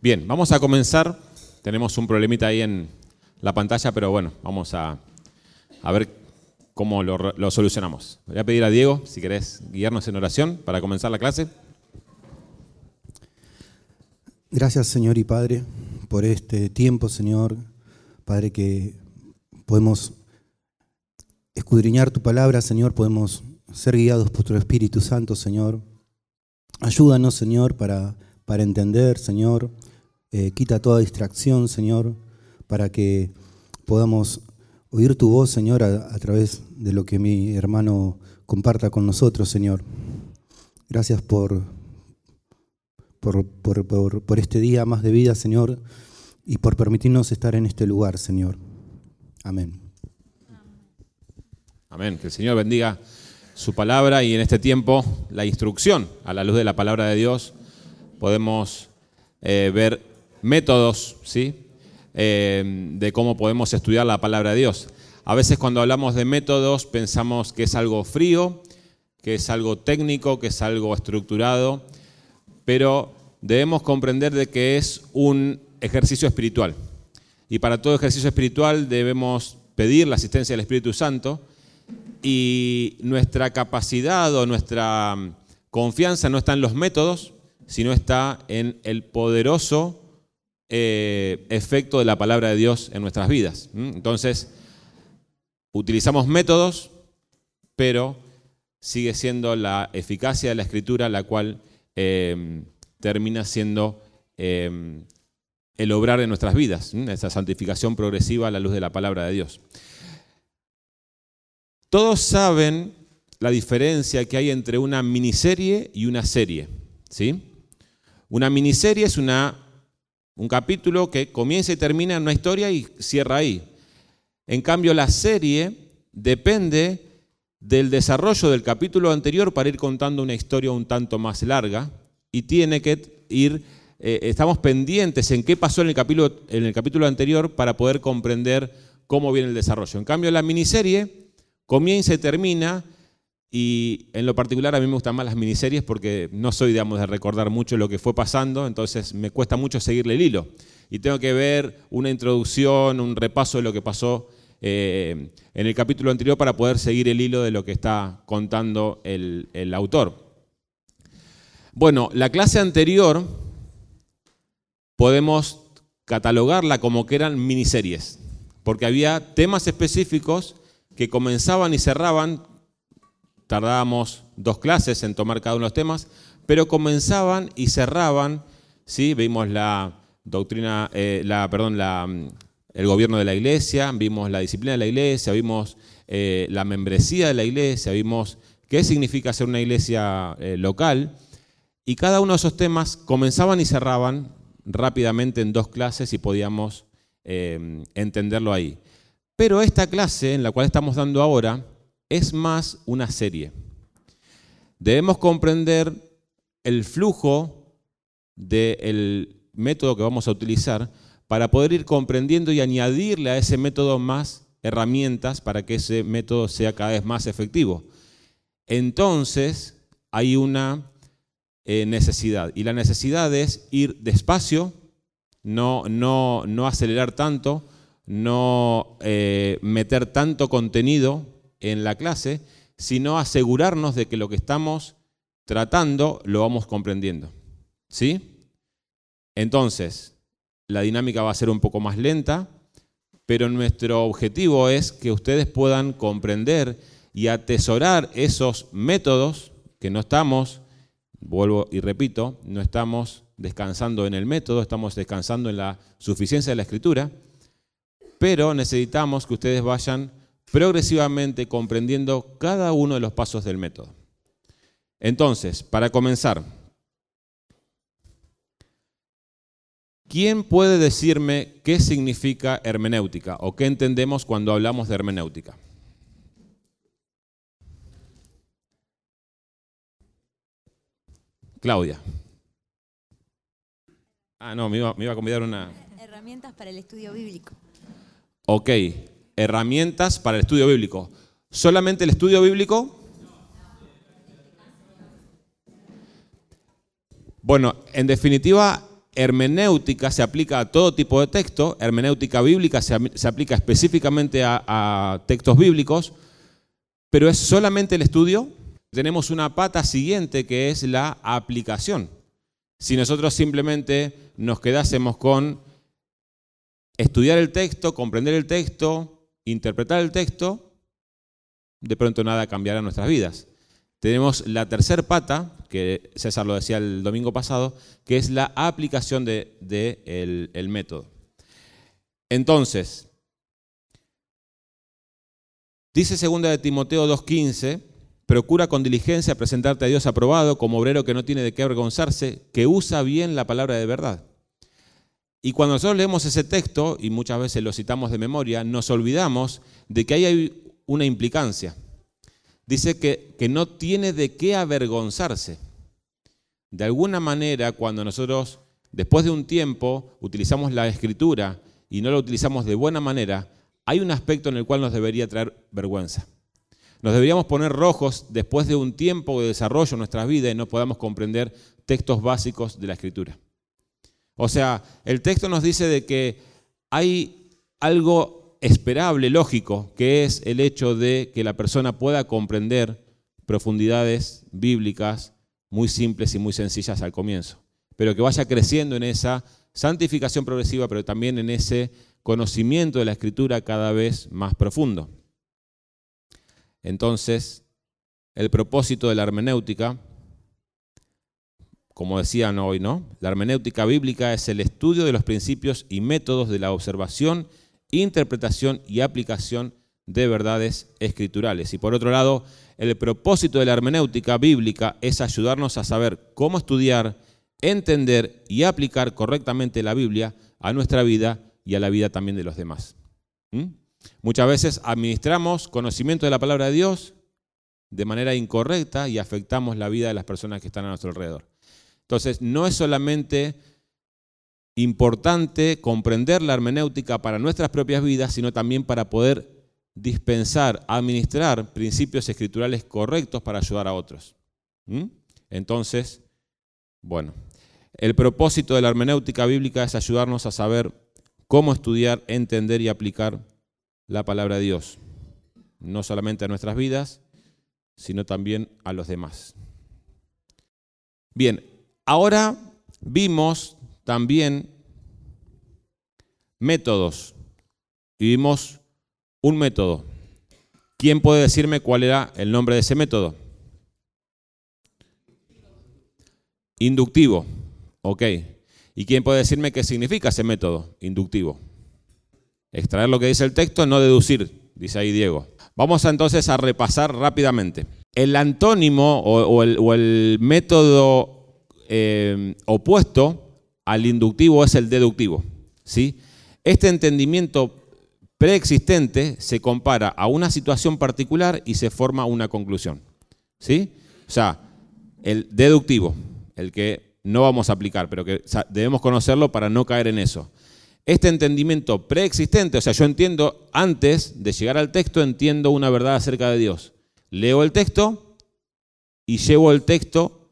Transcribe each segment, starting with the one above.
Bien, vamos a comenzar. Tenemos un problemita ahí en la pantalla, pero bueno, vamos a, a ver cómo lo, solucionamos. Voy a pedir a Diego, si querés guiarnos en oración para comenzar la clase. Gracias, Señor y Padre, por este tiempo, Señor. Padre, que podemos escudriñar tu palabra, Señor, podemos ser guiados por tu Espíritu Santo, Señor. Ayúdanos, Señor, para, para entender, Señor. Eh, quita toda distracción, Señor, para que podamos oír tu voz, Señor, a, través de lo que mi hermano comparta con nosotros, Señor. Gracias por, por, por, por, por este día más de vida, Señor, y por permitirnos estar en este lugar, Señor. Amén. Amén. Que el Señor bendiga su palabra y en este tiempo la instrucción a la luz de la palabra de Dios podemos eh, ver métodos, ¿sí? Eh, de cómo podemos estudiar la palabra de Dios. A veces cuando hablamos de métodos pensamos que es algo frío, que es algo técnico, que es algo estructurado, pero debemos comprender de que es un ejercicio espiritual. Y para todo ejercicio espiritual debemos pedir la asistencia del Espíritu Santo y nuestra capacidad o nuestra mm, confianza no está en los métodos, sino está en el poderoso eh, efecto de la palabra de Dios en nuestras vidas. Entonces, utilizamos métodos, pero sigue siendo la eficacia de la escritura la cual eh, termina siendo eh, el obrar en nuestras vidas, esa santificación progresiva a la luz de la palabra de Dios. Todos saben la diferencia que hay entre una miniserie y una serie. ¿sí? Una miniserie es una, un capítulo que comienza y termina en una historia y cierra ahí. En cambio, la serie depende del desarrollo del capítulo anterior para ir contando una historia un tanto más larga y tiene que ir, eh, estamos pendientes en qué pasó en el, capítulo, en el capítulo anterior para poder comprender cómo viene el desarrollo. En cambio, la miniserie comienza y termina, y en lo particular a mí me gustan más las miniseries porque no soy, digamos, de recordar mucho lo que fue pasando, entonces me cuesta mucho seguirle el hilo. Y tengo que ver una introducción, un repaso de lo que pasó eh, en el capítulo anterior para poder seguir el hilo de lo que está contando el, el autor. Bueno, la clase anterior podemos catalogarla como que eran miniseries, porque había temas específicos que comenzaban y cerraban, tardábamos dos clases en tomar cada uno de los temas, pero comenzaban y cerraban, ¿sí? vimos la doctrina, eh, la, perdón, mm, el gobierno de la iglesia, vimos la disciplina de la iglesia, vimos eh, la membresía de la iglesia, vimos qué significa ser una iglesia eh, local, y cada uno de esos temas comenzaban y cerraban rápidamente en dos clases y podíamos entenderlo ahí. Pero esta clase en la cual estamos dando ahora es más una serie. Debemos comprender el flujo del método que vamos a utilizar para poder ir comprendiendo y añadirle a ese método más herramientas para que ese método sea cada vez más efectivo. Entonces hay una eh, necesidad y la necesidad es ir despacio, no, no, no acelerar tanto, no eh, meter tanto contenido en la clase, sino asegurarnos de que lo que estamos tratando lo vamos comprendiendo. ¿Sí? Entonces, la dinámica va a ser un poco más lenta, pero nuestro objetivo es que ustedes puedan comprender y atesorar esos métodos que no estamos, vuelvo y repito, no estamos descansando en el método, estamos descansando en la suficiencia de la escritura pero necesitamos que ustedes vayan progresivamente comprendiendo cada uno de los pasos del método. Entonces, para comenzar, ¿quién puede decirme qué significa hermenéutica o qué entendemos cuando hablamos de hermenéutica? Claudia. Ah, no, me iba, me iba a convidar una... Herramientas para el estudio bíblico. Ok, herramientas para el estudio bíblico. ¿Solamente el estudio bíblico? Bueno, en definitiva, hermenéutica se aplica a todo tipo de texto, hermenéutica bíblica se, aplica específicamente a textos bíblicos, pero es solamente el estudio. Tenemos una pata siguiente que es la aplicación. Si nosotros simplemente nos quedásemos con estudiar el texto, comprender el texto, interpretar el texto, de pronto nada cambiará en nuestras vidas. Tenemos la tercer pata, que César lo decía el domingo pasado, que es la aplicación del de, método. Entonces, dice 2 de Timoteo 2.15, procura con diligencia presentarte a Dios aprobado como obrero que no tiene de qué avergonzarse, que usa bien la palabra de verdad. Y cuando nosotros leemos ese texto, y muchas veces lo citamos de memoria, nos olvidamos de que ahí hay una implicancia. Dice que, que no tiene de qué avergonzarse. De alguna manera, cuando nosotros, después de un tiempo, utilizamos la escritura y no la utilizamos de buena manera, hay un aspecto en el cual nos debería traer vergüenza. Nos deberíamos poner rojos después de un tiempo de desarrollo en nuestras vidas y no podamos comprender textos básicos de la escritura. O sea, el texto nos dice de que hay algo esperable, lógico, que es el hecho de que la persona pueda comprender profundidades bíblicas muy simples y muy sencillas al comienzo, pero que vaya creciendo en esa santificación progresiva, pero también en ese conocimiento de la escritura cada vez más profundo. Entonces, el propósito de la hermenéutica como decían hoy, ¿no? La hermenéutica bíblica es el estudio de los principios y métodos de la observación, interpretación y aplicación de verdades escriturales. Y por otro lado, el propósito de la hermenéutica bíblica es ayudarnos a saber cómo estudiar, entender y aplicar correctamente la Biblia a nuestra vida y a la vida también de los demás. ¿Mm? Muchas veces administramos conocimiento de la palabra de Dios de manera incorrecta y afectamos la vida de las personas que están a nuestro alrededor. Entonces, no es solamente importante comprender la hermenéutica para nuestras propias vidas, sino también para poder dispensar, administrar principios escriturales correctos para ayudar a otros. ¿Mm? Entonces, bueno, el propósito de la hermenéutica bíblica es ayudarnos a saber cómo estudiar, entender y aplicar la palabra de Dios, no solamente a nuestras vidas, sino también a los demás. Bien, Ahora vimos también métodos y vimos un método. ¿Quién puede decirme cuál era el nombre de ese método? Inductivo. Ok. ¿Y quién puede decirme qué significa ese método inductivo? Extraer lo que dice el texto, no deducir, dice ahí Diego. Vamos entonces a repasar rápidamente. El antónimo o, el, o el método eh, opuesto al inductivo es el deductivo. ¿sí? Este entendimiento preexistente se compara a una situación particular y se forma una conclusión. ¿sí? O sea, el deductivo, el que no vamos a aplicar, pero que debemos conocerlo para no caer en eso. Este entendimiento preexistente, o sea, yo entiendo, antes de llegar al texto, entiendo una verdad acerca de Dios. Leo el texto y llevo el texto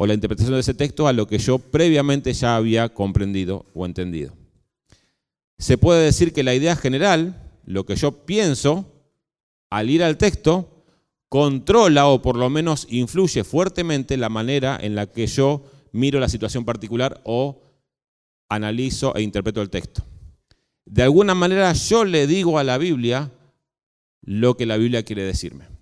o la interpretación de ese texto a lo que yo previamente ya había comprendido o entendido. Se puede decir que la idea general, lo que yo pienso, al ir al texto, controla o por lo menos influye fuertemente la manera en la que yo miro la situación particular o analizo e interpreto el texto. De alguna manera yo le digo a la Biblia lo que la Biblia quiere decirme.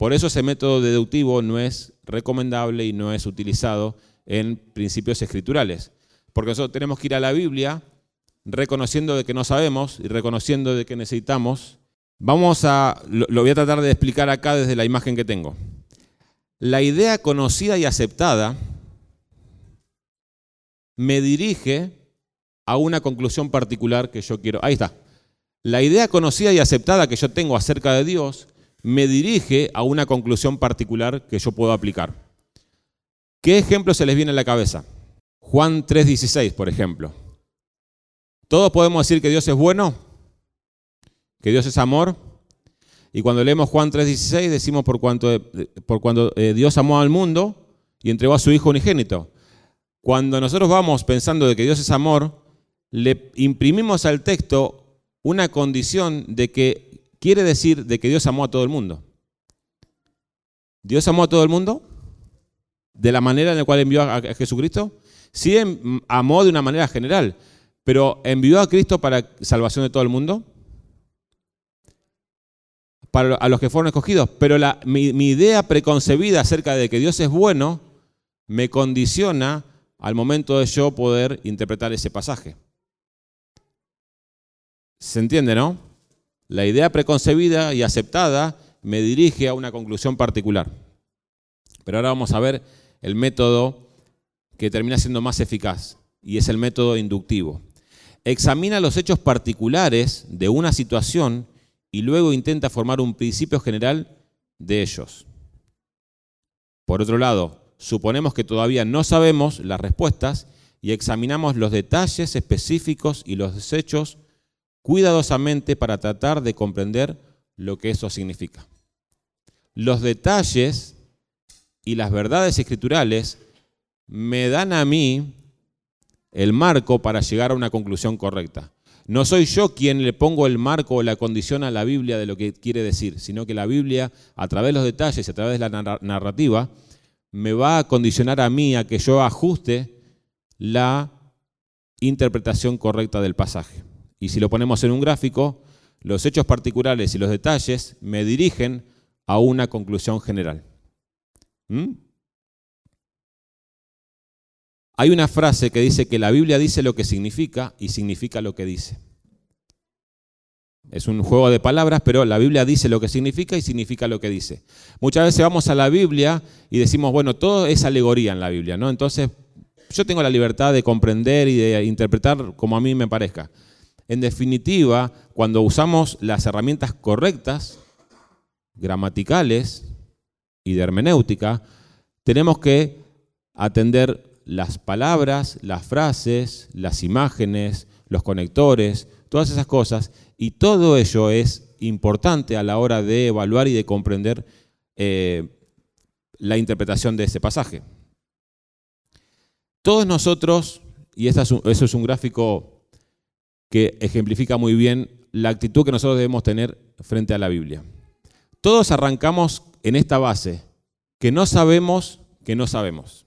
Por eso ese método deductivo no es recomendable y no es utilizado en principios escriturales. Porque nosotros tenemos que ir a la Biblia reconociendo de que no sabemos y reconociendo de que necesitamos. Vamos a, lo voy a tratar de explicar acá desde la imagen que tengo. La idea conocida y aceptada me dirige a una conclusión particular que yo quiero. Ahí está. La idea conocida y aceptada que yo tengo acerca de Dios me dirige a una conclusión particular que yo puedo aplicar. ¿Qué ejemplo se les viene a la cabeza? Juan 3:16, por ejemplo. Todos podemos decir que Dios es bueno, que Dios es amor. Y cuando leemos Juan 3:16 decimos por cuanto, por cuando eh, Dios amó al mundo y entregó a su Hijo unigénito. Cuando nosotros vamos pensando de que Dios es amor, le imprimimos al texto una condición de que quiere decir de que Dios amó a todo el mundo. ¿Dios amó a todo el mundo? ¿De la manera en la cual envió a Jesucristo? Sí em, amó de una manera general, pero envió a Cristo para salvación de todo el mundo. Para a los que fueron escogidos. Pero mi, mi idea preconcebida acerca de que Dios es bueno me condiciona al momento de yo poder interpretar ese pasaje. ¿Se entiende, no? La idea preconcebida y aceptada me dirige a una conclusión particular. Pero ahora vamos a ver el método que termina siendo más eficaz, y es el método inductivo. Examina los hechos particulares de una situación y luego intenta formar un principio general de ellos. Por otro lado, suponemos que todavía no sabemos las respuestas y examinamos los detalles específicos y los hechos cuidadosamente para tratar de comprender lo que eso significa. Los detalles y las verdades escriturales me dan a mí el marco para llegar a una conclusión correcta. No soy yo quien le pongo el marco o la condición a la Biblia de lo que quiere decir, sino que la Biblia, a través de los detalles y a través de la narrativa, me va a condicionar a mí a que yo ajuste la interpretación correcta del pasaje. Y si lo ponemos en un gráfico, los hechos particulares y los detalles me dirigen a una conclusión general. ¿Mm? Hay una frase que dice que la Biblia dice lo que significa y significa lo que dice. Es un juego de palabras, pero la Biblia dice lo que significa y significa lo que dice. Muchas veces vamos a la Biblia y decimos, bueno, todo es alegoría en la Biblia, ¿no? Entonces, yo tengo la libertad de comprender y de interpretar como a mí me parezca. En definitiva, cuando usamos las herramientas correctas, gramaticales y de hermenéutica, tenemos que atender las palabras, las frases, las imágenes, los conectores, todas esas cosas, y todo ello es importante a la hora de evaluar y de comprender eh, la interpretación de ese pasaje. Todos nosotros, y eso es un gráfico que ejemplifica muy bien la actitud que nosotros debemos tener frente a la Biblia. Todos arrancamos en esta base, que no sabemos que no sabemos.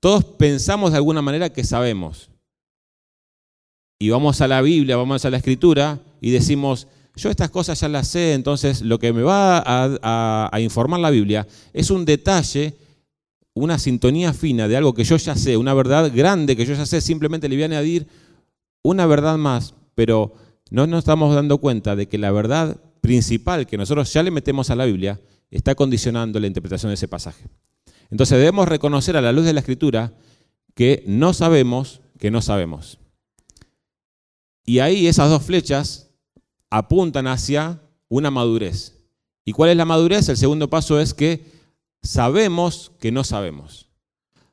Todos pensamos de alguna manera que sabemos. Y vamos a la Biblia, vamos a la Escritura y decimos, yo estas cosas ya las sé, entonces lo que me va a, informar la Biblia es un detalle, una sintonía fina de algo que yo ya sé, una verdad grande que yo ya sé, simplemente le voy a añadir una verdad más, pero no nos estamos dando cuenta de que la verdad principal que nosotros ya le metemos a la Biblia está condicionando la interpretación de ese pasaje. Entonces debemos reconocer a la luz de la escritura que no sabemos que no sabemos. Y ahí esas dos flechas apuntan hacia una madurez. ¿Y cuál es la madurez? El segundo paso es que sabemos que no sabemos.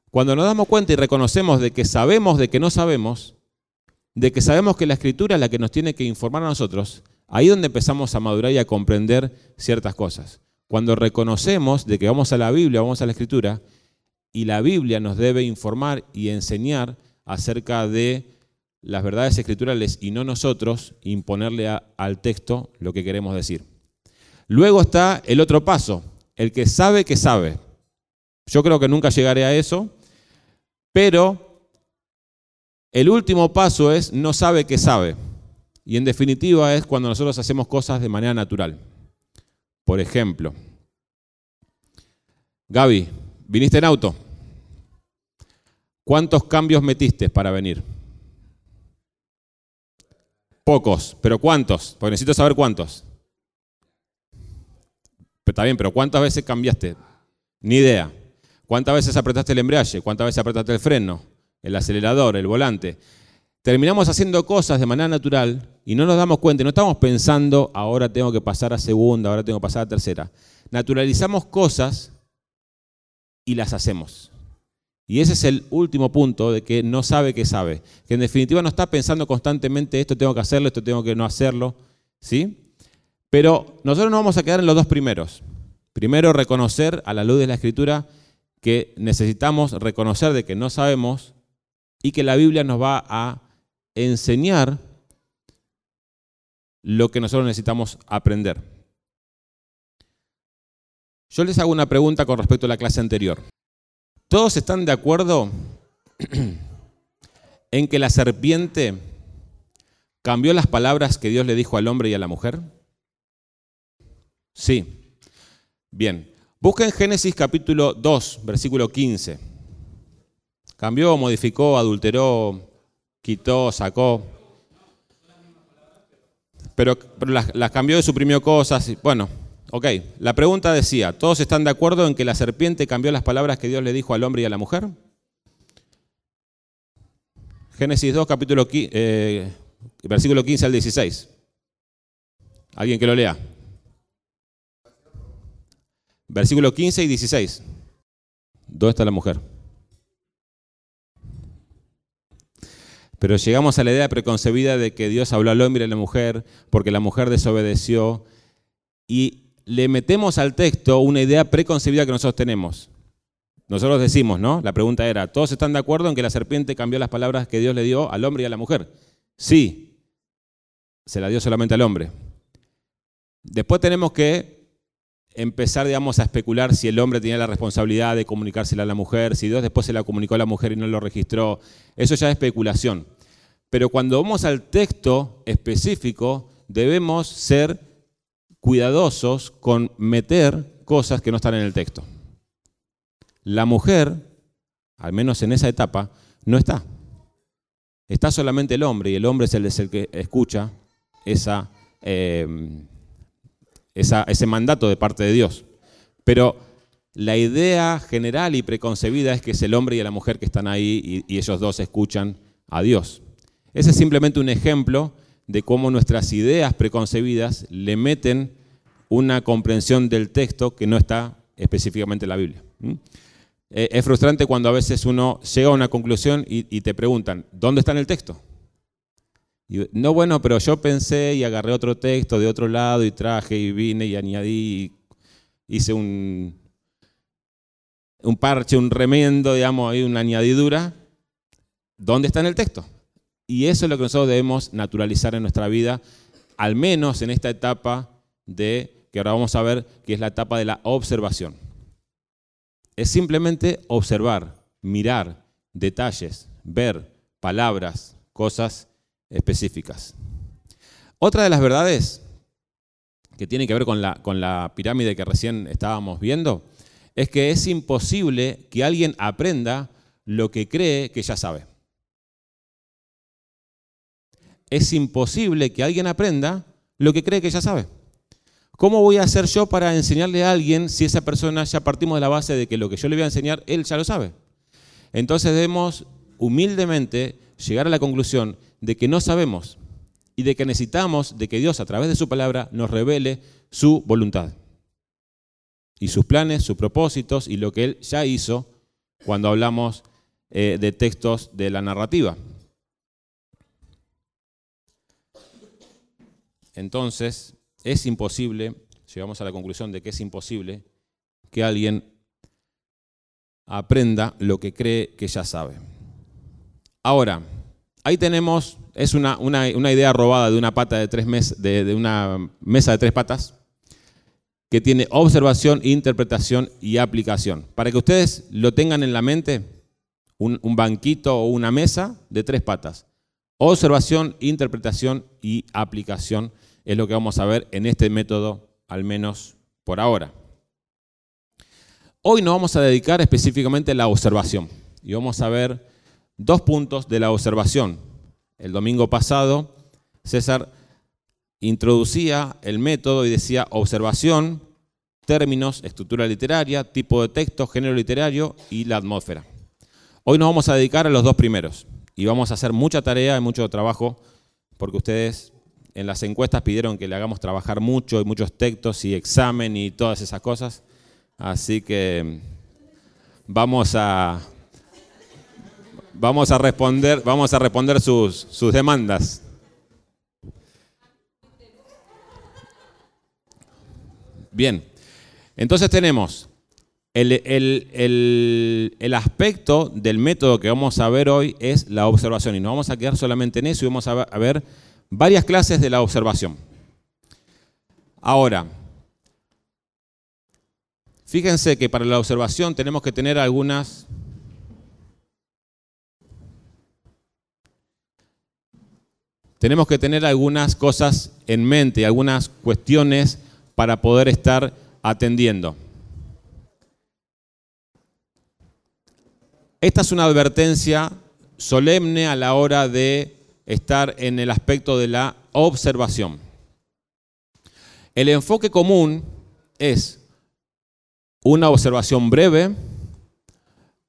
Cuando nos damos cuenta y reconocemos de que sabemos de que no sabemos, de que sabemos que la escritura es la que nos tiene que informar a nosotros, ahí es donde empezamos a madurar y a comprender ciertas cosas. Cuando reconocemos de que vamos a la Biblia, vamos a la Escritura, y la Biblia nos debe informar y enseñar acerca de las verdades escriturales y no nosotros imponerle al texto lo que queremos decir. Luego está el otro paso, el que sabe que sabe. Yo creo que nunca llegaré a eso, pero el último paso es no sabe que sabe. Y en definitiva es cuando nosotros hacemos cosas de manera natural. Por ejemplo, Gaby, viniste en auto. ¿Cuántos cambios metiste para venir? Pocos, pero ¿cuántos? Porque necesito saber cuántos. está bien, pero ¿cuántas veces cambiaste? Ni idea. ¿Cuántas veces apretaste el embrague? ¿Cuántas veces apretaste el freno? El acelerador, el volante terminamos haciendo cosas de manera natural y no nos damos cuenta, no estamos pensando, ahora tengo que pasar a segunda, ahora tengo que pasar a tercera. Naturalizamos cosas y las hacemos. Y ese es el último punto de que no sabe que sabe, que en definitiva no está pensando constantemente esto tengo que hacerlo, esto tengo que no hacerlo, ¿sí? Pero nosotros no vamos a quedar en los dos primeros. Primero reconocer a la luz de la escritura que necesitamos reconocer de que no sabemos y que la Biblia nos va a enseñar lo que nosotros necesitamos aprender. Yo les hago una pregunta con respecto a la clase anterior. ¿Todos están de acuerdo en que la serpiente cambió las palabras que Dios le dijo al hombre y a la mujer? Sí. Bien. Busquen Génesis capítulo 2, versículo 15. Cambió, modificó, adulteró, quitó, sacó. Pero, las, cambió y suprimió cosas. Bueno, ok. La pregunta decía, ¿todos están de acuerdo en que la serpiente cambió las palabras que Dios le dijo al hombre y a la mujer? Génesis 2, capítulo, eh, versículo 15 al 16. ¿Alguien que lo lea? Versículo 15 y 16. ¿Dónde está la mujer? Pero llegamos a la idea preconcebida de que Dios habló al hombre y a la mujer porque la mujer desobedeció y le metemos al texto una idea preconcebida que nosotros tenemos. Nosotros decimos, ¿no? La pregunta era, ¿todos están de acuerdo en que la serpiente cambió las palabras que Dios le dio al hombre y a la mujer? Sí, se la dio solamente al hombre. Después tenemos que empezar, digamos, a especular si el hombre tenía la responsabilidad de comunicársela a la mujer, si Dios después se la comunicó a la mujer y no lo registró. Eso ya es especulación. Pero cuando vamos al texto específico, debemos ser cuidadosos con meter cosas que no están en el texto. La mujer, al menos en esa etapa, no está. Está solamente el hombre y el hombre es el, que escucha esa... Eh, ese mandato de parte de Dios. Pero la idea general y preconcebida es que es el hombre y la mujer que están ahí y, ellos dos escuchan a Dios. Ese es simplemente un ejemplo de cómo nuestras ideas preconcebidas le meten una comprensión del texto que no está específicamente en la Biblia. Eh, es frustrante cuando a veces uno llega a una conclusión y, te preguntan, ¿dónde está en el texto? No, bueno, pero yo pensé y agarré otro texto de otro lado y traje y vine y añadí, y hice un, un parche, un remendo, digamos, ahí una añadidura. ¿Dónde está en el texto? Y eso es lo que nosotros debemos naturalizar en nuestra vida, al menos en esta etapa de, que ahora vamos a ver, que es la etapa de la observación. Es simplemente observar, mirar detalles, ver palabras, cosas específicas. Otra de las verdades que tiene que ver con la, con la pirámide que recién estábamos viendo es que es imposible que alguien aprenda lo que cree que ya sabe. Es imposible que alguien aprenda lo que cree que ya sabe. ¿Cómo voy a hacer yo para enseñarle a alguien si esa persona ya partimos de la base de que lo que yo le voy a enseñar, él ya lo sabe? Entonces debemos humildemente llegar a la conclusión de que no sabemos y de que necesitamos de que Dios a través de su palabra nos revele su voluntad y sus planes, sus propósitos y lo que Él ya hizo cuando hablamos eh, de textos de la narrativa. Entonces, es imposible, llegamos a la conclusión de que es imposible que alguien aprenda lo que cree que ya sabe. Ahora, ahí tenemos, es una, idea robada de una pata de tres mes, de, una mesa de tres patas, que tiene observación, interpretación y aplicación. Para que ustedes lo tengan en la mente, un, un banquito o una mesa de tres patas. Observación, interpretación y aplicación es lo que vamos a ver en este método, al menos por ahora. Hoy nos vamos a dedicar específicamente a la observación y vamos a ver dos puntos de la observación. El domingo pasado, César introducía el método y decía observación, términos, estructura literaria, tipo de texto, género literario y la atmósfera. Hoy nos vamos a dedicar a los dos primeros y vamos a hacer mucha tarea y mucho trabajo porque ustedes en las encuestas pidieron que le hagamos trabajar mucho y muchos textos y examen y todas esas cosas. Así que vamos a, Vamos a responder, vamos a responder sus, sus demandas. Bien, entonces tenemos El, el, el, aspecto del método que vamos a ver hoy es la observación y nos vamos a quedar solamente en eso y vamos a ver varias clases de la observación. Ahora, fíjense que para la observación tenemos que tener algunas tenemos que tener algunas cosas en mente, algunas cuestiones para poder estar atendiendo. Esta es una advertencia solemne a la hora de estar en el aspecto de la observación. El enfoque común es una observación breve,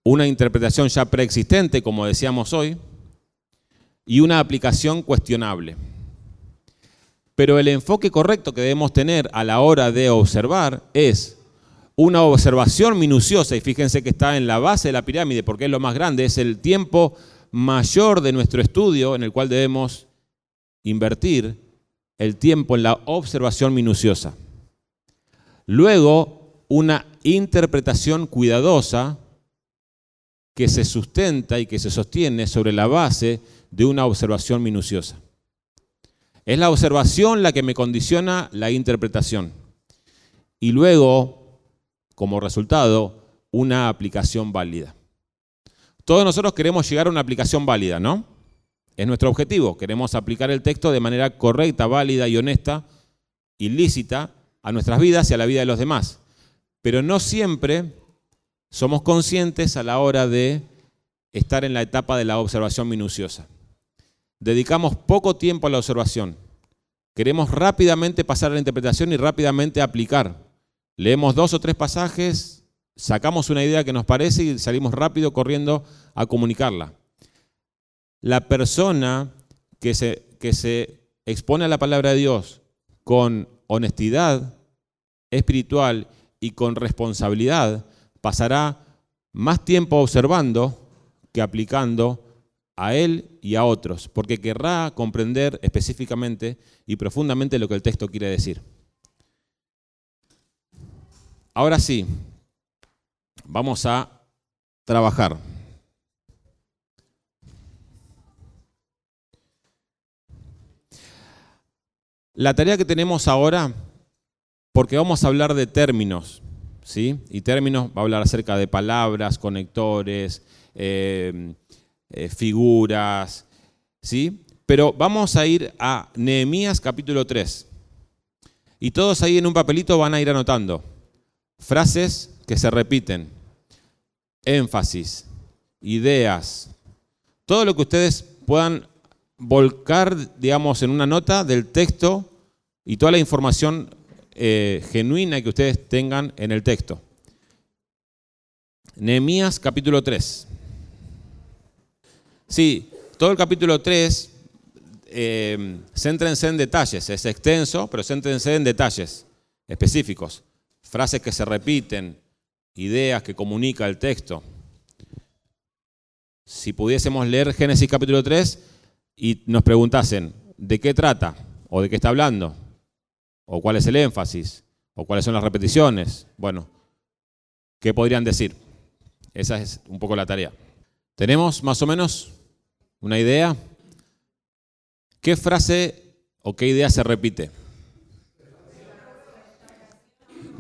una interpretación ya preexistente, como decíamos hoy, y una aplicación cuestionable. Pero el enfoque correcto que debemos tener a la hora de observar es una observación minuciosa, y fíjense que está en la base de la pirámide porque es lo más grande, es el tiempo mayor de nuestro estudio en el cual debemos invertir el tiempo en la observación minuciosa. Luego, una interpretación cuidadosa que se sustenta y que se sostiene sobre la base de una observación minuciosa. Es la observación la que me condiciona la interpretación. Y luego, como resultado, una aplicación válida. Todos nosotros queremos llegar a una aplicación válida, ¿no? Es nuestro objetivo. Queremos aplicar el texto de manera correcta, válida y honesta, ilícita, a nuestras vidas y a la vida de los demás. Pero no siempre somos conscientes a la hora de estar en la etapa de la observación minuciosa dedicamos poco tiempo a la observación. Queremos rápidamente pasar a la interpretación y rápidamente aplicar. Leemos dos o tres pasajes, sacamos una idea que nos parece y salimos rápido corriendo a comunicarla. La persona que se, que se expone a la palabra de Dios con honestidad espiritual y con responsabilidad pasará más tiempo observando que aplicando a él y a otros, porque querrá comprender específicamente y profundamente lo que el texto quiere decir. Ahora sí, vamos a trabajar. La tarea que tenemos ahora, porque vamos a hablar de términos, ¿sí? Y términos, va a hablar acerca de palabras, conectores, eh, eh, figuras, ¿sí? Pero vamos a ir a Nehemías capítulo 3. Y todos ahí en un papelito van a ir anotando frases que se repiten, énfasis, ideas, todo lo que ustedes puedan volcar, digamos, en una nota del texto y toda la información eh, genuina que ustedes tengan en el texto. Nehemías capítulo 3. Sí, todo el capítulo 3, eh, céntrense en detalles, es extenso, pero céntrense en detalles específicos, frases que se repiten, ideas que comunica el texto. Si pudiésemos leer Génesis capítulo 3 y nos preguntasen, ¿de qué trata? ¿O de qué está hablando? ¿O cuál es el énfasis? ¿O cuáles son las repeticiones? Bueno, ¿qué podrían decir? Esa es un poco la tarea. ¿Tenemos más o menos ¿Una idea? ¿Qué frase o qué idea se repite?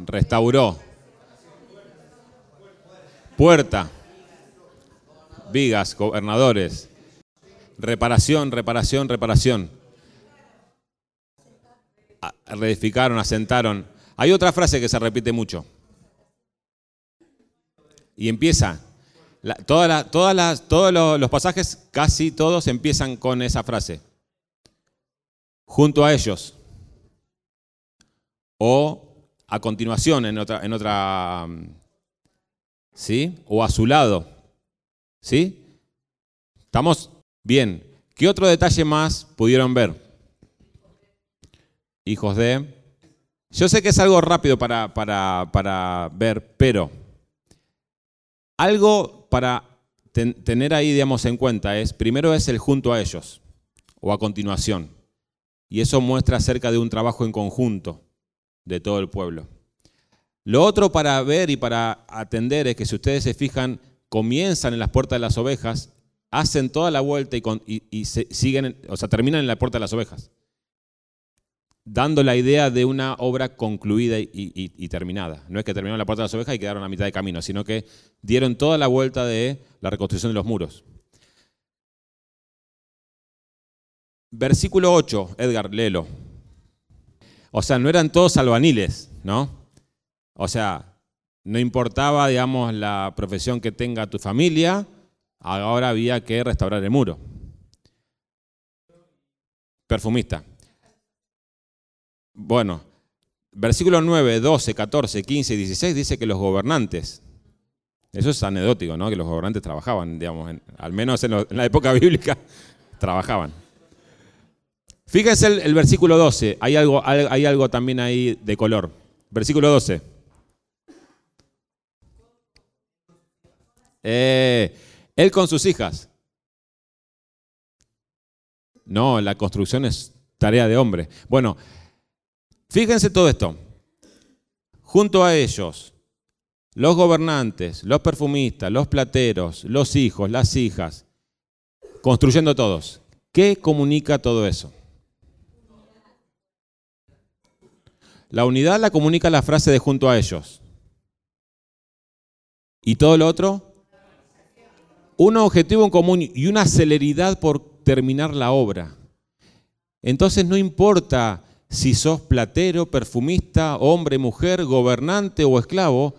Restauró. Puerta. Vigas, gobernadores. Reparación, reparación, reparación. Reedificaron, asentaron. Hay otra frase que se repite mucho. Y empieza, todas las, todos los, pasajes, casi todos empiezan con esa frase. Junto a ellos. O a continuación en otra, en otra ¿sí? O a su lado. ¿Sí? ¿Estamos bien? ¿Qué otro detalle más pudieron ver? Hijos de... Yo sé que es algo rápido para, para, para ver, pero algo para tener ahí, digamos, en cuenta es, primero es el junto a ellos o a continuación. Y eso muestra acerca de un trabajo en conjunto de todo el pueblo. Lo otro para ver y para atender es que si ustedes se fijan, comienzan en las puertas de las ovejas, hacen toda la vuelta y, siguen, o sea, terminan en la puerta de las ovejas, dando la idea de una obra concluida y, terminada. No es que terminaron la puerta de las ovejas y quedaron a mitad de camino, sino que dieron toda la vuelta de la reconstrucción de los muros. Versículo 8, Edgar, léelo. O sea, no eran todos albaniles, ¿no? O sea, no importaba, digamos, la profesión que tenga tu familia, ahora había que restaurar el muro. Perfumista. Bueno, versículos 9, 12, 14, 15 y 16 dice que los gobernantes, eso es anecdótico, ¿no? Que los gobernantes trabajaban, digamos, al menos en, la época bíblica, trabajaban. Fíjense el, versículo 12, hay algo, hay algo también ahí de color. Versículo 12. Eh, él con sus hijas. No, la construcción es tarea de hombre. Bueno, fíjense todo esto. Junto a ellos, los gobernantes, los perfumistas, los plateros, los hijos, las hijas, construyendo todos. ¿Qué comunica todo eso? La unidad la comunica la frase de junto a ellos. ¿Y todo lo otro? Un objetivo en común y una celeridad por terminar la obra. Entonces no importa si sos platero, perfumista, hombre, mujer, gobernante o esclavo,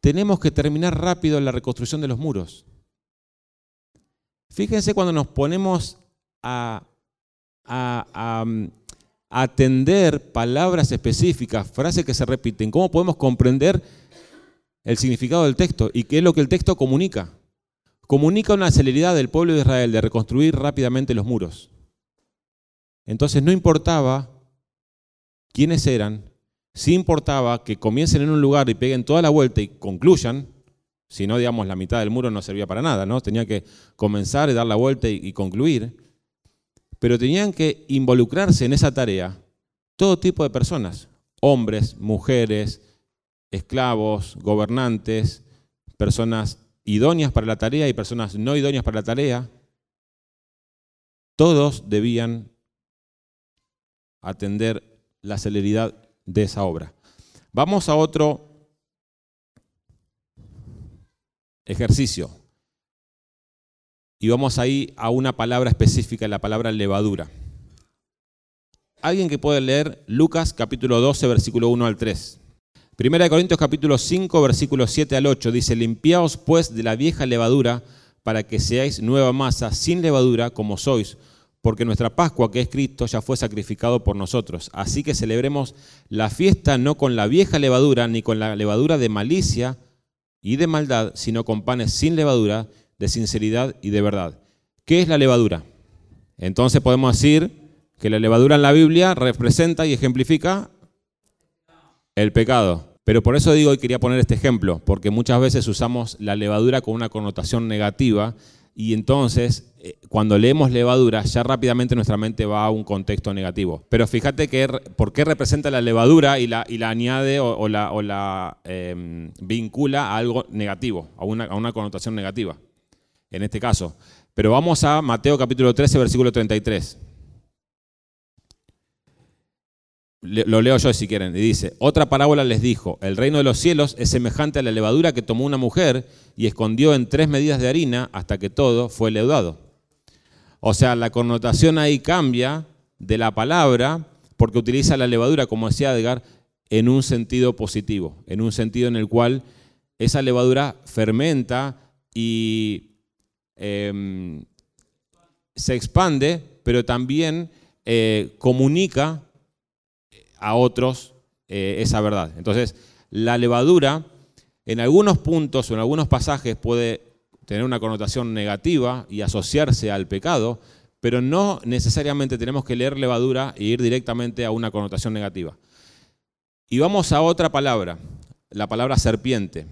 tenemos que terminar rápido la reconstrucción de los muros. Fíjense cuando nos ponemos a, a, atender palabras específicas, frases que se repiten, cómo podemos comprender el significado del texto y qué es lo que el texto comunica. Comunica una celeridad del pueblo de Israel de reconstruir rápidamente los muros. Entonces no importaba quiénes eran, sí importaba que comiencen en un lugar y peguen toda la vuelta y concluyan, si no, digamos, la mitad del muro no servía para nada, ¿no? Tenía que comenzar y dar la vuelta y, y concluir pero tenían que involucrarse en esa tarea todo tipo de personas, hombres, mujeres, esclavos, gobernantes, personas idóneas para la tarea y personas no idóneas para la tarea. Todos debían atender la celeridad de esa obra. Vamos a otro ejercicio. Y vamos ahí a una palabra específica, la palabra levadura. Alguien que puede leer Lucas capítulo 12, versículo 1 al 3. Primera de Corintios capítulo 5, versículos 7 al 8 dice, limpiaos pues de la vieja levadura para que seáis nueva masa sin levadura como sois, porque nuestra Pascua, que es Cristo, ya fue sacrificado por nosotros. Así que celebremos la fiesta no con la vieja levadura, ni con la levadura de malicia y de maldad, sino con panes sin levadura de sinceridad y de verdad. ¿Qué es la levadura? Entonces podemos decir que la levadura en la Biblia representa y ejemplifica el pecado. Pero por eso digo y quería poner este ejemplo, porque muchas veces usamos la levadura con una connotación negativa y entonces eh, cuando leemos levadura ya rápidamente nuestra mente va a un contexto negativo. Pero fíjate que por qué representa la levadura y la, añade o, la, em, vincula a algo negativo, a una, a una connotación negativa en este caso. Pero vamos a Mateo capítulo 13, versículo 33. Lo leo yo si quieren. Y dice, otra parábola les dijo, el reino de los cielos es semejante a la levadura que tomó una mujer y escondió en tres medidas de harina hasta que todo fue leudado. O sea, la connotación ahí cambia de la palabra porque utiliza la levadura, como decía Edgar, en un sentido positivo, en un sentido en el cual esa levadura fermenta y Em, se expande, pero también eh, comunica a otros eh, esa verdad. Entonces, la levadura en algunos puntos o en algunos pasajes puede tener una connotación negativa y asociarse al pecado, pero no necesariamente tenemos que leer levadura e ir directamente a una connotación negativa. Y vamos a otra palabra, la palabra serpiente.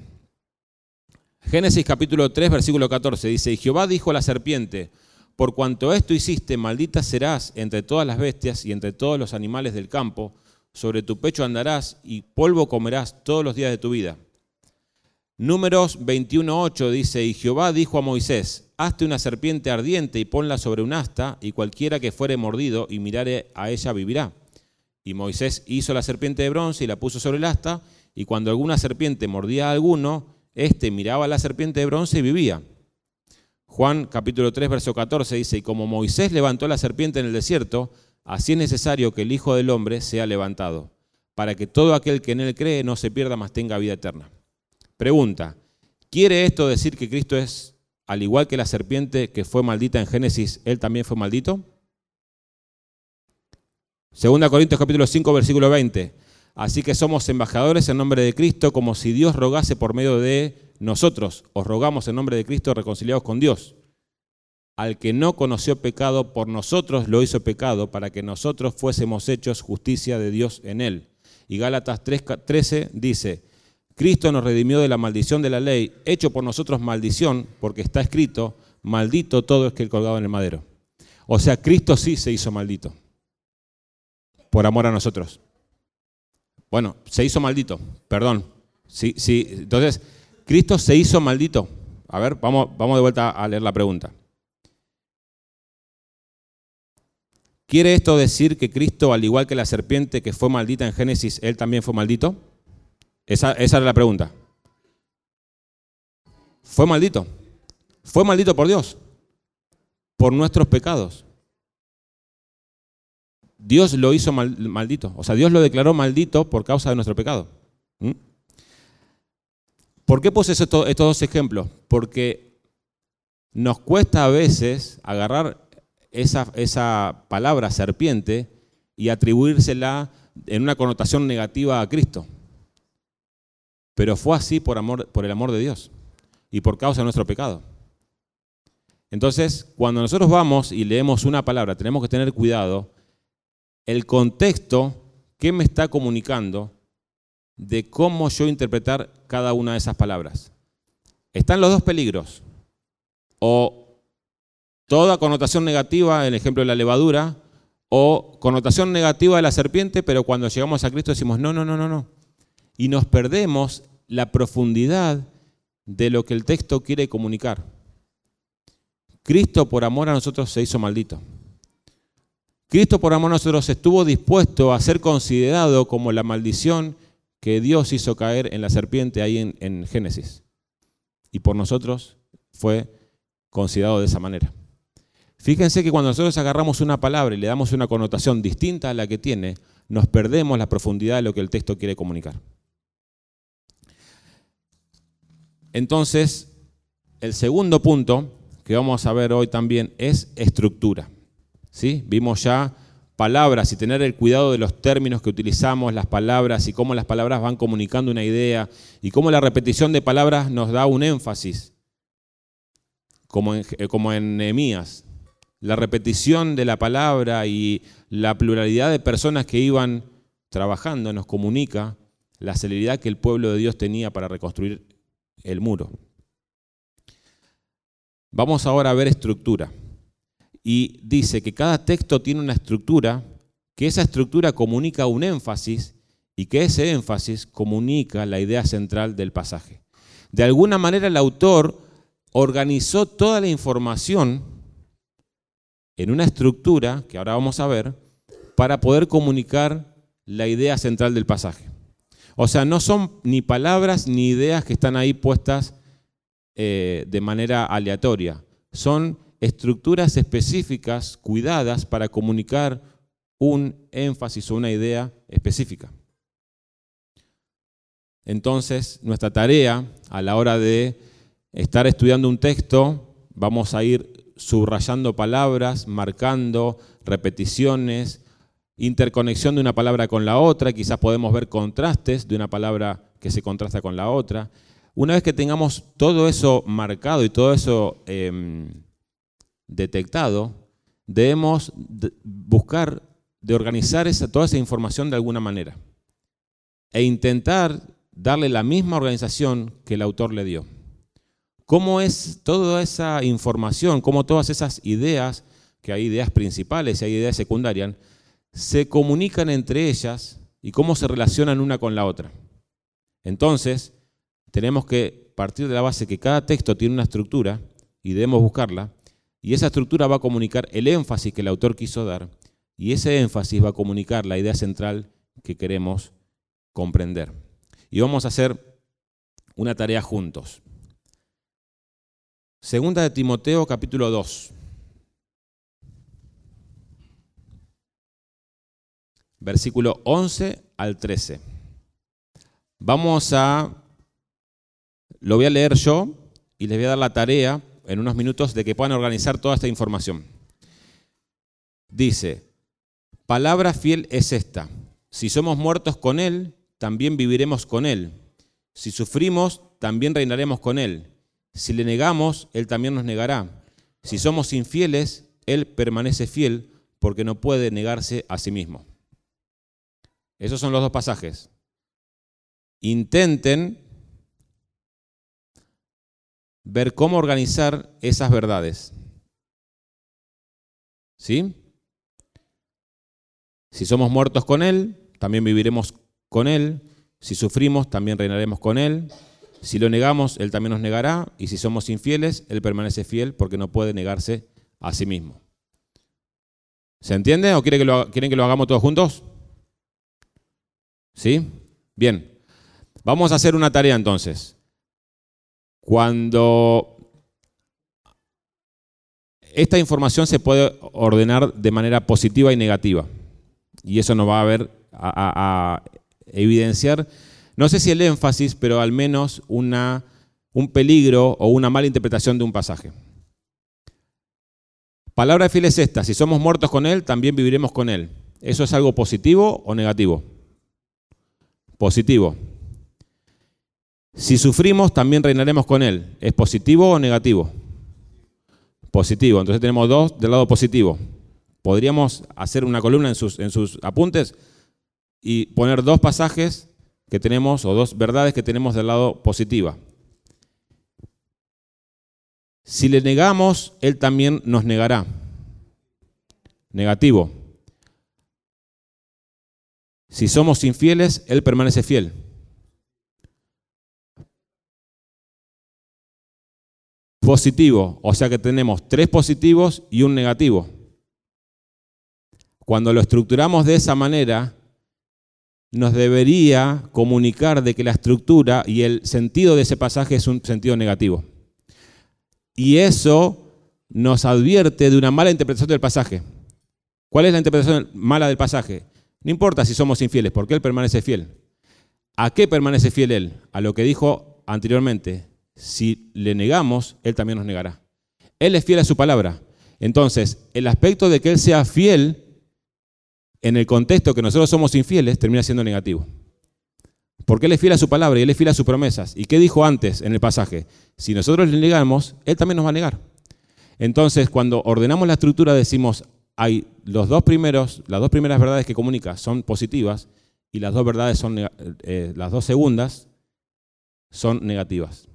Génesis capítulo 3, versículo 14 dice, y Jehová dijo a la serpiente, por cuanto esto hiciste, maldita serás entre todas las bestias y entre todos los animales del campo, sobre tu pecho andarás y polvo comerás todos los días de tu vida. Números 21.8 dice, y Jehová dijo a Moisés, hazte una serpiente ardiente y ponla sobre un asta, y cualquiera que fuere mordido y mirare a ella vivirá. Y Moisés hizo la serpiente de bronce y la puso sobre el asta, y cuando alguna serpiente mordía a alguno, éste miraba a la serpiente de bronce y vivía. Juan capítulo 3, verso 14 dice, y como Moisés levantó la serpiente en el desierto, así es necesario que el Hijo del Hombre sea levantado, para que todo aquel que en él cree no se pierda, mas tenga vida eterna. Pregunta, ¿quiere esto decir que Cristo es, al igual que la serpiente que fue maldita en Génesis, él también fue maldito? Segunda Corintios capítulo 5, versículo 20. Así que somos embajadores en nombre de Cristo, como si Dios rogase por medio de nosotros os rogamos en nombre de Cristo reconciliados con Dios. Al que no conoció pecado, por nosotros lo hizo pecado, para que nosotros fuésemos hechos justicia de Dios en él. Y Gálatas 3:13 dice, Cristo nos redimió de la maldición de la ley, hecho por nosotros maldición, porque está escrito, maldito todo es que el colgado en el madero. O sea, Cristo sí se hizo maldito, por amor a nosotros. Bueno, se hizo maldito, perdón. Sí, sí. Entonces, Cristo se hizo maldito. A ver, vamos, vamos de vuelta a leer la pregunta. ¿Quiere esto decir que Cristo, al igual que la serpiente que fue maldita en Génesis, él también fue maldito? Esa, esa era la pregunta. Fue maldito. Fue maldito por Dios, por nuestros pecados. Dios lo hizo maldito. O sea, Dios lo declaró maldito por causa de nuestro pecado. ¿Mm? ¿Por qué puse estos, dos ejemplos? Porque nos cuesta a veces agarrar esa, esa palabra serpiente y atribuírsela en una connotación negativa a Cristo. Pero fue así por, amor, por el amor de Dios y por causa de nuestro pecado. Entonces, cuando nosotros vamos y leemos una palabra, tenemos que tener cuidado el contexto que me está comunicando de cómo yo interpretar cada una de esas palabras. Están los dos peligros. O toda connotación negativa, el ejemplo de la levadura, o connotación negativa de la serpiente, pero cuando llegamos a Cristo decimos, no, no, no, no, no. Y nos perdemos la profundidad de lo que el texto quiere comunicar. Cristo por amor a nosotros se hizo maldito. Cristo por amor a nosotros estuvo dispuesto a ser considerado como la maldición que Dios hizo caer en la serpiente ahí en, Génesis. Y por nosotros fue considerado de esa manera. Fíjense que cuando nosotros agarramos una palabra y le damos una connotación distinta a la que tiene, nos perdemos la profundidad de lo que el texto quiere comunicar. Entonces, el segundo punto que vamos a ver hoy también es estructura. ¿Sí? Vimos ya palabras y tener el cuidado de los términos que utilizamos, las palabras y cómo las palabras van comunicando una idea y cómo la repetición de palabras nos da un énfasis, como en, eh, como. La repetición de la palabra y la pluralidad de personas que iban trabajando nos comunica la celeridad que el pueblo de Dios tenía para reconstruir el muro. Vamos ahora a ver estructura y dice que cada texto tiene una estructura, que esa estructura comunica un énfasis y que ese énfasis comunica la idea central del pasaje. De alguna manera el autor organizó toda la información en una estructura, que ahora vamos a ver, para poder comunicar la idea central del pasaje. O sea, no son ni palabras ni ideas que están ahí puestas eh, de manera aleatoria. Son estructuras específicas, cuidadas, para comunicar un énfasis o una idea específica. Entonces, nuestra tarea a la hora de estar estudiando un texto, vamos a ir subrayando palabras, marcando repeticiones, interconexión de una palabra con la otra, quizás podemos ver contrastes de una palabra que se contrasta con la otra. Una vez que tengamos todo eso marcado y todo eso em, detectado, debemos buscar de organizar toda esa información de alguna manera e intentar darle la misma organización que el autor le dio. ¿Cómo es toda esa información, cómo todas esas ideas, que hay ideas principales y hay ideas secundarias, se comunican entre ellas y cómo se relacionan una con la otra. Entonces, tenemos que partir de la base que cada texto tiene una estructura y debemos buscarla, y esa estructura va a comunicar el énfasis que el autor quiso dar, y ese énfasis va a comunicar la idea central que queremos comprender. Y vamos a hacer una tarea juntos. Segunda de Timoteo capítulo 2. Versículo 11 al 13. Vamos a, lo voy a leer yo y les voy a dar la tarea en unos minutos de que puedan organizar toda esta información. Dice, palabra fiel es esta, si somos muertos con Él, también viviremos con Él. Si sufrimos, también reinaremos con Él. Si le negamos, Él también nos negará. Si somos infieles, Él permanece fiel porque no puede negarse a sí mismo. Esos son los dos pasajes. Intenten ver cómo organizar esas verdades. ¿Sí? Si somos muertos con Él, también viviremos con Él. Si sufrimos, también reinaremos con Él. Si lo negamos, Él también nos negará. Y si somos infieles, Él permanece fiel porque no puede negarse a sí mismo. ¿Se entiende o quieren que lo, hagamos todos juntos? ¿Sí? Bien. Vamos a hacer una tarea entonces. Cuando esta información se puede ordenar de manera positiva y negativa. Y eso nos va a ver a, evidenciar, no sé si el énfasis, pero al menos una, un peligro o una mala interpretación de un pasaje. Palabra fiel es esta, si somos muertos con Él, también viviremos con Él. ¿Eso es algo positivo o negativo? Positivo. Si sufrimos, también reinaremos con Él. ¿Es positivo o negativo? Positivo. Entonces tenemos dos del lado positivo. Podríamos hacer una columna en sus, en sus apuntes y poner dos pasajes que tenemos o dos verdades que tenemos del lado positiva. Si le negamos, Él también nos negará. Negativo. Si somos infieles, Él permanece fiel. Positivo, o sea que tenemos tres positivos y un negativo. Cuando lo estructuramos de esa manera, nos debería comunicar de que la estructura y el sentido de ese pasaje es un sentido negativo. Y eso nos advierte de una mala interpretación del pasaje. ¿Cuál es la interpretación mala del pasaje? No importa si somos infieles, porque Él permanece fiel. ¿A qué permanece fiel Él? A lo que dijo anteriormente. Si le negamos, Él también nos negará. Él es fiel a su palabra. Entonces, el aspecto de que Él sea fiel en el contexto que nosotros somos infieles, termina siendo negativo. Porque Él es fiel a su palabra y Él es fiel a sus promesas. ¿Y qué dijo antes en el pasaje? Si nosotros le negamos, Él también nos va a negar. Entonces, cuando ordenamos la estructura, decimos, hay los dos primeros, las dos primeras verdades que comunica son positivas y las dos verdades son, eh, las dos segundas son negativas.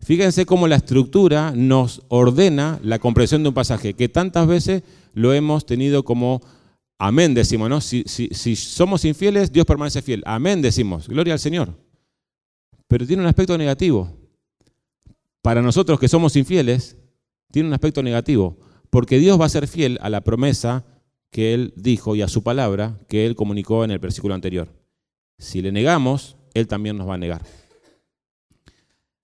Fíjense cómo la estructura nos ordena la comprensión de un pasaje, que tantas veces lo hemos tenido como Amén decimos, ¿no? Si, si, somos infieles, Dios permanece fiel. Amén decimos, gloria al Señor. Pero tiene un aspecto negativo. Para nosotros que somos infieles, tiene un aspecto negativo, porque Dios va a ser fiel a la promesa que Él dijo y a su palabra que Él comunicó en el versículo anterior. Si le negamos, Él también nos va a negar.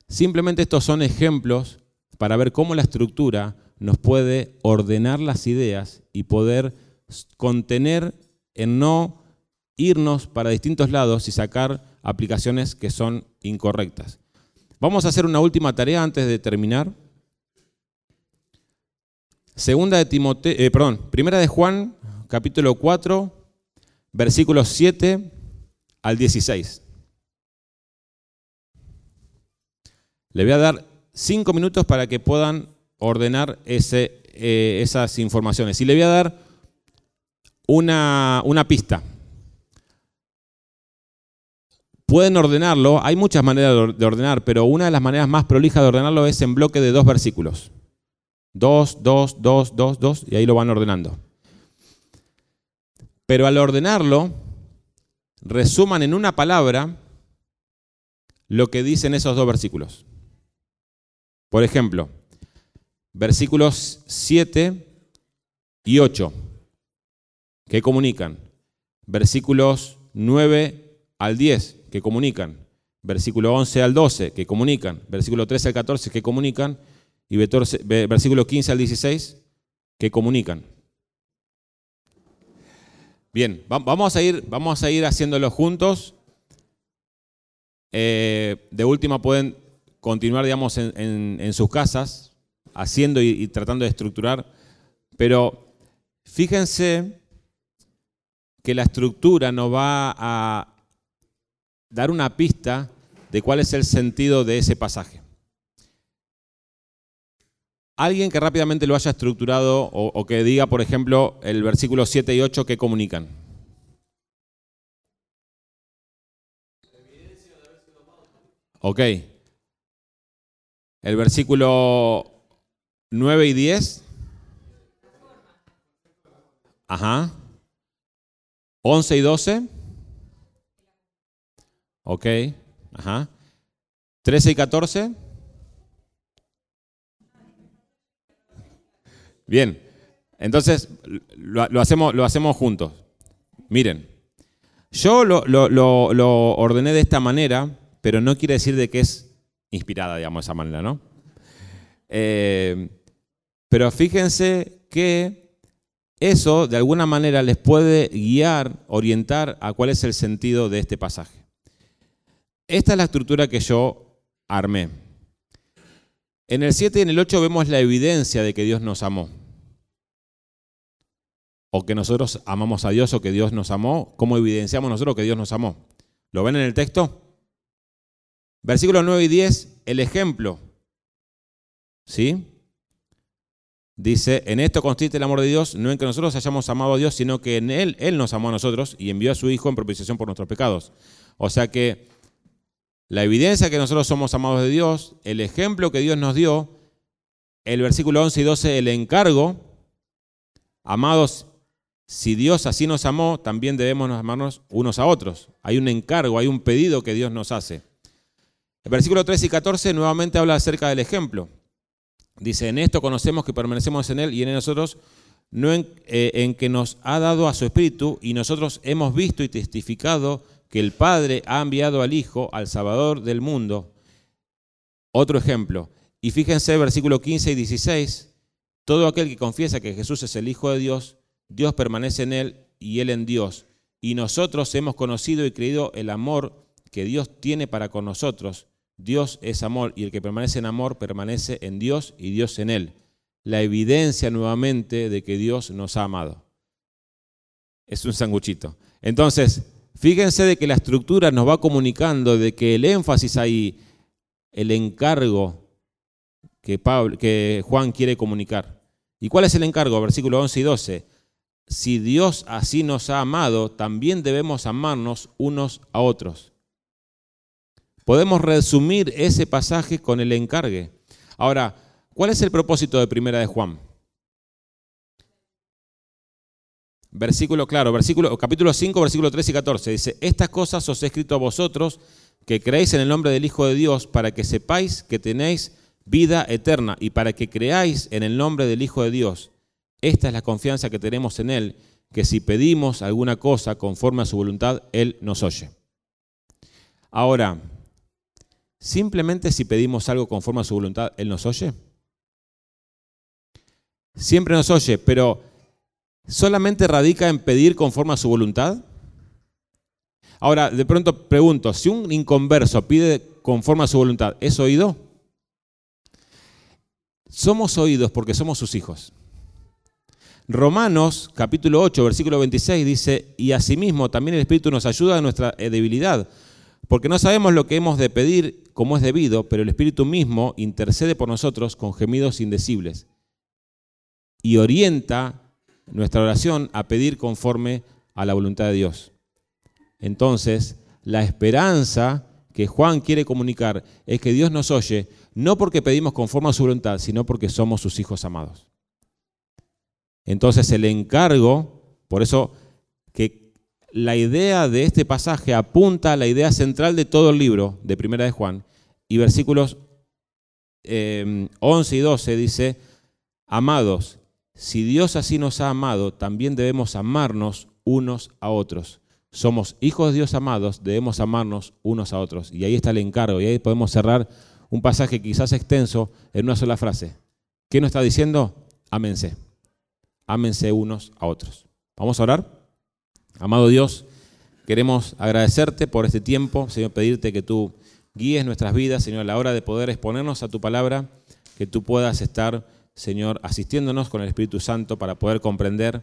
Simplemente estos son ejemplos para ver cómo la estructura nos puede ordenar las ideas y poder contener en no irnos para distintos lados y sacar aplicaciones que son incorrectas. Vamos a hacer una última tarea antes de terminar. Segunda de Timoteo, eh, perdón, primera de Juan, capítulo 4, versículos 7 al 16. Le voy a dar cinco minutos para que puedan ordenar ese, eh, esas informaciones. Y le voy a dar una, pista. Pueden ordenarlo, hay muchas maneras de ordenar, pero una de las maneras más prolijas de ordenarlo es en bloque de dos versículos. Dos, dos, dos, dos, dos, y ahí lo van ordenando. Pero al ordenarlo, resuman en una palabra lo que dicen esos dos versículos. Por ejemplo, versículos 7 y 8, que comunican. Versículos 9 al 10, que comunican. Versículo 11 al 12, que comunican. Versículo 13 al 14, que comunican. Y versículo 15 al 16, que comunican. Bien, vamos a ir, vamos a ir haciéndolo juntos. Eh, de última pueden continuar, digamos, en, sus casas, haciendo y, tratando de estructurar, pero fíjense que la estructura nos va a dar una pista de cuál es el sentido de ese pasaje. Alguien que rápidamente lo haya estructurado o, que diga, por ejemplo, el versículo 7 y 8 que comunican. Ok. El versículo 9 y 10. Ajá. 11 y 12. Ok. Ajá. 13 y 14. Bien, entonces lo, hacemos, lo hacemos juntos. Miren, yo lo, ordené de esta manera, pero no quiere decir de que es inspirada, digamos, de esa manera, ¿no? Eh, pero fíjense que eso de alguna manera les puede guiar, orientar a cuál es el sentido de este pasaje. Esta es la estructura que yo armé. En el 7 y en el 8 vemos la evidencia de que Dios nos amó o que nosotros amamos a Dios o que Dios nos amó, ¿cómo evidenciamos nosotros que Dios nos amó? ¿Lo ven en el texto? Versículos 9 y 10, el ejemplo. ¿Sí? Dice, en esto consiste el amor de Dios, no en que nosotros hayamos amado a Dios, sino que en Él, Él nos amó a nosotros y envió a su Hijo en propiciación por nuestros pecados. O sea que la evidencia que nosotros somos amados de Dios, el ejemplo que Dios nos dio, el versículo 11 y 12, el encargo, amados si Dios así nos amó, también debemos amarnos unos a otros. Hay un encargo, hay un pedido que Dios nos hace. El versículo 13 y 14 nuevamente habla acerca del ejemplo. Dice, en esto conocemos que permanecemos en Él y en nosotros, no en, eh, en que nos ha dado a su Espíritu y nosotros hemos visto y testificado que el Padre ha enviado al Hijo, al Salvador del mundo. Otro ejemplo. Y fíjense, versículo 15 y 16, todo aquel que confiesa que Jesús es el Hijo de Dios, Dios permanece en él y él en Dios. Y nosotros hemos conocido y creído el amor que Dios tiene para con nosotros. Dios es amor y el que permanece en amor permanece en Dios y Dios en él. La evidencia nuevamente de que Dios nos ha amado. Es un sanguchito. Entonces, fíjense de que la estructura nos va comunicando de que el énfasis ahí, el encargo que, que Juan quiere comunicar. ¿Y cuál es el encargo? Versículo 11 y 12 si Dios así nos ha amado, también debemos amarnos unos a otros. Podemos resumir ese pasaje con el encargue. Ahora, ¿cuál es el propósito de Primera de Juan? Versículo claro, versículo, capítulo 5, versículo 13 y 14. Dice, estas cosas os he escrito a vosotros que creéis en el nombre del Hijo de Dios para que sepáis que tenéis vida eterna y para que creáis en el nombre del Hijo de Dios. Esta es la confianza que tenemos en Él, que si pedimos alguna cosa conforme a su voluntad, Él nos oye. Ahora, simplemente si pedimos algo conforme a su voluntad, Él nos oye. Siempre nos oye, pero ¿solamente radica en pedir conforme a su voluntad? Ahora, de pronto pregunto, si un inconverso pide conforme a su voluntad, ¿es oído? Somos oídos porque somos sus hijos. Romanos capítulo 8, versículo 26 dice, y asimismo también el Espíritu nos ayuda en nuestra eh, debilidad, porque no sabemos lo que hemos de pedir como es debido, pero el Espíritu mismo intercede por nosotros con gemidos indecibles y orienta nuestra oración a pedir conforme a la voluntad de Dios. Entonces, la esperanza que Juan quiere comunicar es que Dios nos oye, no porque pedimos conforme a su voluntad, sino porque somos sus hijos amados. Entonces el encargo, por eso la idea de este pasaje apunta a la idea central de todo el libro de Primera de Juan. Y versículos 11 eh, y 12 dice, amados, si Dios así nos ha amado, también debemos amarnos unos a otros. Somos hijos de Dios amados, debemos amarnos unos a otros. Y ahí está el encargo, y ahí podemos cerrar un pasaje quizás extenso en una sola frase. ¿Qué nos está diciendo? Ámense. Ámense unos a otros. Vamos a orar. Amado Dios, queremos agradecerte por este tiempo, Señor, pedirte que tú guíes nuestras vidas, Señor, a la hora de poder exponernos a tu palabra, que tú puedas estar, Señor, asistiéndonos con el Espíritu Santo para poder comprender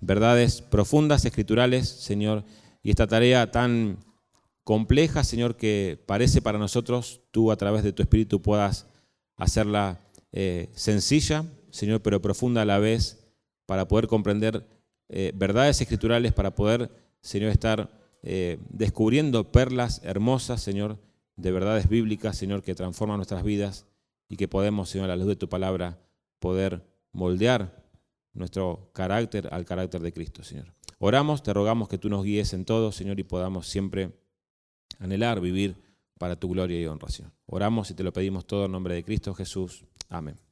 verdades profundas, escriturales, Señor, y esta tarea tan compleja, Señor, que parece para nosotros, tú a través de tu Espíritu puedas hacerla eh, sencilla, Señor, pero profunda a la vez, para poder comprender eh, verdades escriturales, para poder, Señor, estar eh, descubriendo perlas hermosas, Señor, de verdades bíblicas, Señor, que transforman nuestras vidas y que podemos, Señor, a la luz de tu palabra, poder moldear nuestro carácter al carácter de Cristo, Señor. Oramos, te rogamos que tú nos guíes en todo, Señor, y podamos siempre anhelar vivir para tu gloria y honra, Oramos y te lo pedimos todo en nombre de Cristo Jesús. Amén.